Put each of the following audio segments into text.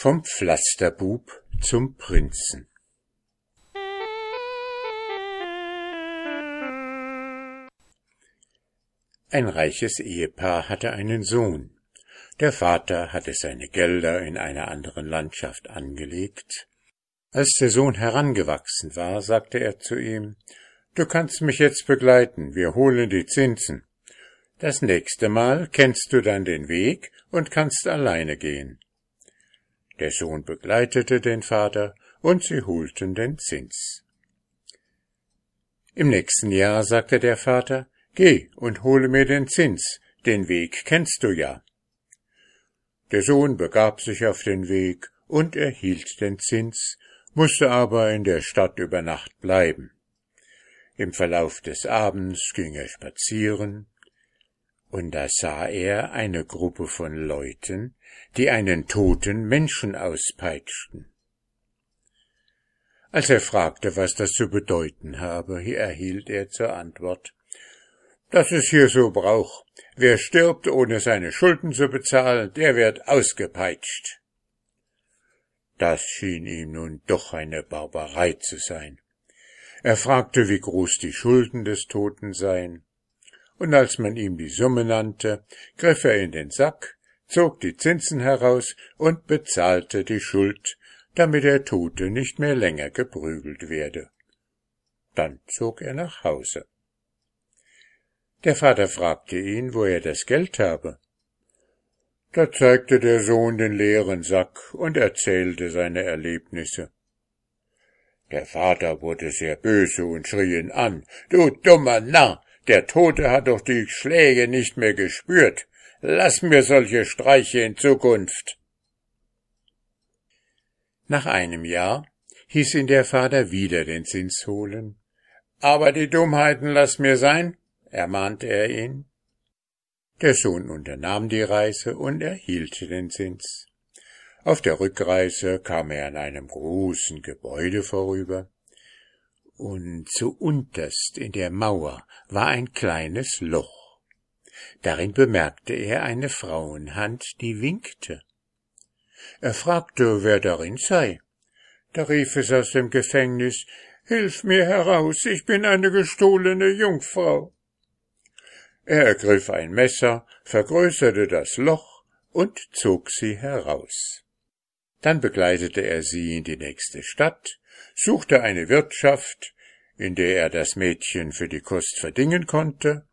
Vom Pflasterbub zum Prinzen Ein reiches Ehepaar hatte einen Sohn. Der Vater hatte seine Gelder in einer anderen Landschaft angelegt. Als der Sohn herangewachsen war, sagte er zu ihm Du kannst mich jetzt begleiten, wir holen die Zinsen. Das nächste Mal kennst du dann den Weg und kannst alleine gehen. Der Sohn begleitete den Vater, und sie holten den Zins. Im nächsten Jahr sagte der Vater, Geh und hole mir den Zins, den Weg kennst du ja. Der Sohn begab sich auf den Weg und erhielt den Zins, musste aber in der Stadt über Nacht bleiben. Im Verlauf des Abends ging er spazieren, und da sah er eine Gruppe von Leuten, die einen toten Menschen auspeitschten. Als er fragte, was das zu bedeuten habe, erhielt er zur Antwort Das ist hier so Brauch. Wer stirbt, ohne seine Schulden zu bezahlen, der wird ausgepeitscht. Das schien ihm nun doch eine Barbarei zu sein. Er fragte, wie groß die Schulden des Toten seien, und als man ihm die Summe nannte, griff er in den Sack, zog die Zinsen heraus und bezahlte die Schuld, damit der Tote nicht mehr länger geprügelt werde. Dann zog er nach Hause. Der Vater fragte ihn, wo er das Geld habe. Da zeigte der Sohn den leeren Sack und erzählte seine Erlebnisse. Der Vater wurde sehr böse und schrie ihn an. Du dummer Narr, der Tote hat doch die Schläge nicht mehr gespürt. Lass mir solche Streiche in Zukunft. Nach einem Jahr hieß ihn der Vater wieder den Zins holen. Aber die Dummheiten lass mir sein, ermahnte er ihn. Der Sohn unternahm die Reise und erhielt den Zins. Auf der Rückreise kam er an einem großen Gebäude vorüber, und zu unterst in der Mauer war ein kleines Loch. Darin bemerkte er eine Frauenhand, die winkte. Er fragte, wer darin sei. Da rief es aus dem Gefängnis Hilf mir heraus, ich bin eine gestohlene Jungfrau. Er ergriff ein Messer, vergrößerte das Loch und zog sie heraus. Dann begleitete er sie in die nächste Stadt, suchte eine Wirtschaft, in der er das Mädchen für die Kost verdingen konnte,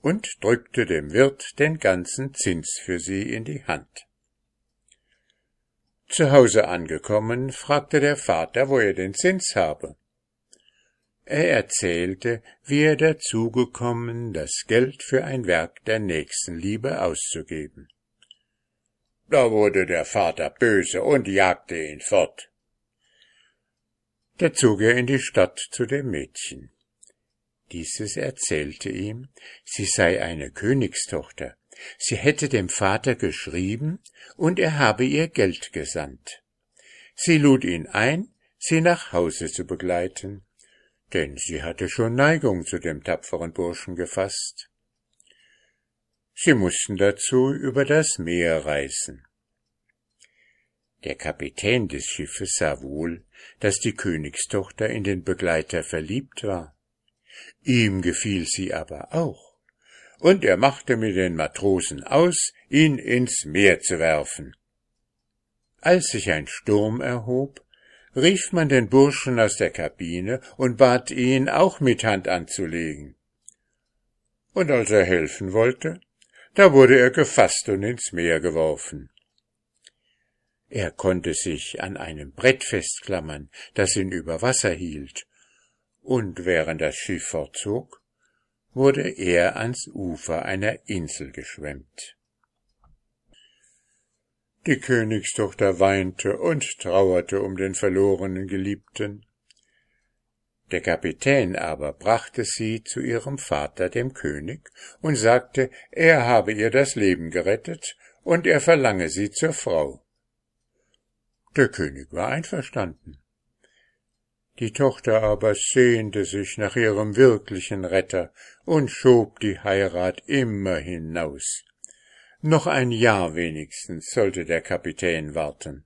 und drückte dem Wirt den ganzen Zins für sie in die Hand. Zu Hause angekommen, fragte der Vater, wo er den Zins habe. Er erzählte, wie er dazu gekommen, das Geld für ein Werk der Nächstenliebe auszugeben. Da wurde der Vater böse und jagte ihn fort. Da zog er in die Stadt zu dem Mädchen. Dieses erzählte ihm, sie sei eine Königstochter, sie hätte dem Vater geschrieben, und er habe ihr Geld gesandt. Sie lud ihn ein, sie nach Hause zu begleiten, denn sie hatte schon Neigung zu dem tapferen Burschen gefasst. Sie mussten dazu über das Meer reisen. Der Kapitän des Schiffes sah wohl, dass die Königstochter in den Begleiter verliebt war. Ihm gefiel sie aber auch, und er machte mit den Matrosen aus, ihn ins Meer zu werfen. Als sich ein Sturm erhob, rief man den Burschen aus der Kabine und bat ihn, auch mit Hand anzulegen. Und als er helfen wollte, da wurde er gefasst und ins Meer geworfen. Er konnte sich an einem Brett festklammern, das ihn über Wasser hielt, und während das Schiff fortzog, wurde er ans Ufer einer Insel geschwemmt. Die Königstochter weinte und trauerte um den verlorenen Geliebten. Der Kapitän aber brachte sie zu ihrem Vater, dem König, und sagte, er habe ihr das Leben gerettet, und er verlange sie zur Frau. Der König war einverstanden. Die Tochter aber sehnte sich nach ihrem wirklichen Retter und schob die Heirat immer hinaus. Noch ein Jahr wenigstens sollte der Kapitän warten.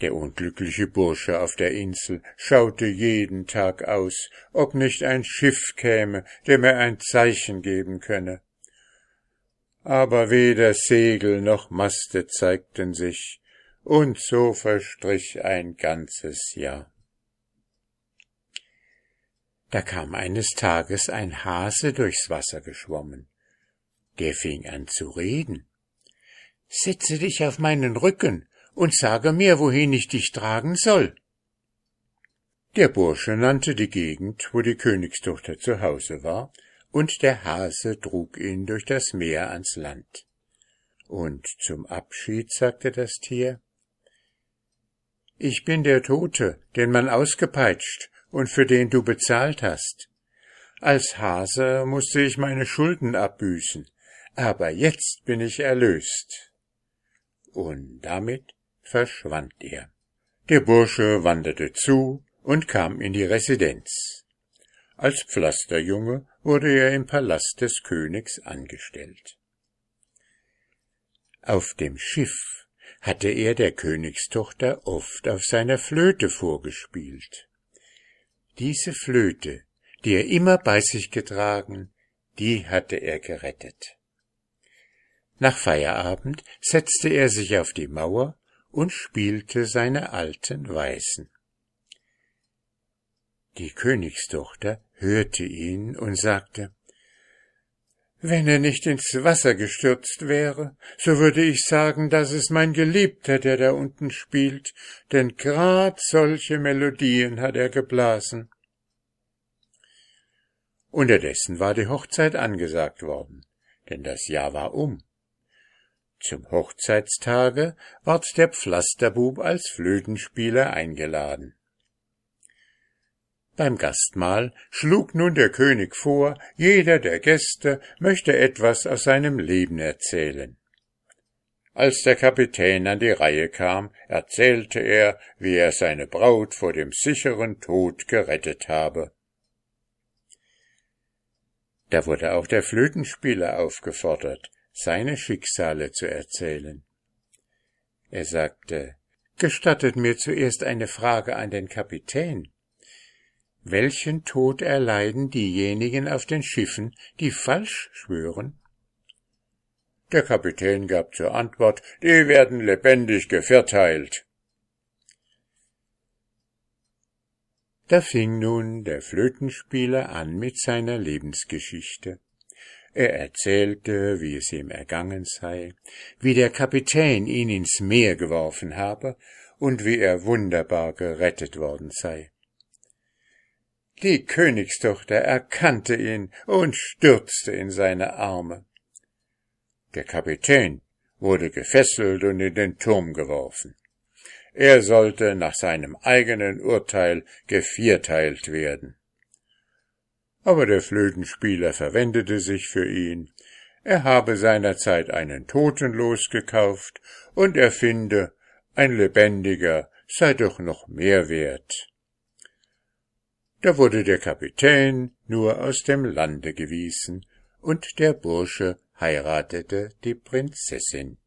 Der unglückliche Bursche auf der Insel schaute jeden Tag aus, ob nicht ein Schiff käme, dem er ein Zeichen geben könne. Aber weder Segel noch Maste zeigten sich, und so verstrich ein ganzes Jahr. Da kam eines Tages ein Hase durchs Wasser geschwommen. Der fing an zu reden. Setze dich auf meinen Rücken, und sage mir, wohin ich dich tragen soll. Der Bursche nannte die Gegend, wo die Königstochter zu Hause war, und der Hase trug ihn durch das Meer ans Land. Und zum Abschied sagte das Tier Ich bin der Tote, den man ausgepeitscht und für den du bezahlt hast. Als Hase musste ich meine Schulden abbüßen, aber jetzt bin ich erlöst. Und damit verschwand er. Der Bursche wanderte zu und kam in die Residenz. Als Pflasterjunge wurde er im Palast des Königs angestellt. Auf dem Schiff hatte er der Königstochter oft auf seiner Flöte vorgespielt. Diese Flöte, die er immer bei sich getragen, die hatte er gerettet. Nach Feierabend setzte er sich auf die Mauer und spielte seine alten Weisen. Die Königstochter hörte ihn und sagte Wenn er nicht ins Wasser gestürzt wäre, so würde ich sagen, das ist mein Geliebter, der da unten spielt, denn grad solche Melodien hat er geblasen. Unterdessen war die Hochzeit angesagt worden, denn das Jahr war um. Zum Hochzeitstage ward der Pflasterbub als Flötenspieler eingeladen. Beim Gastmahl schlug nun der König vor, jeder der Gäste möchte etwas aus seinem Leben erzählen. Als der Kapitän an die Reihe kam, erzählte er, wie er seine Braut vor dem sicheren Tod gerettet habe. Da wurde auch der Flötenspieler aufgefordert, seine Schicksale zu erzählen. Er sagte, Gestattet mir zuerst eine Frage an den Kapitän. Welchen Tod erleiden diejenigen auf den Schiffen, die falsch schwören? Der Kapitän gab zur Antwort, die werden lebendig gevierteilt. Da fing nun der Flötenspieler an mit seiner Lebensgeschichte. Er erzählte, wie es ihm ergangen sei, wie der Kapitän ihn ins Meer geworfen habe und wie er wunderbar gerettet worden sei. Die Königstochter erkannte ihn und stürzte in seine Arme. Der Kapitän wurde gefesselt und in den Turm geworfen. Er sollte nach seinem eigenen Urteil gevierteilt werden aber der Flötenspieler verwendete sich für ihn, er habe seinerzeit einen Toten losgekauft und er finde, ein Lebendiger sei doch noch mehr wert. Da wurde der Kapitän nur aus dem Lande gewiesen, und der Bursche heiratete die Prinzessin.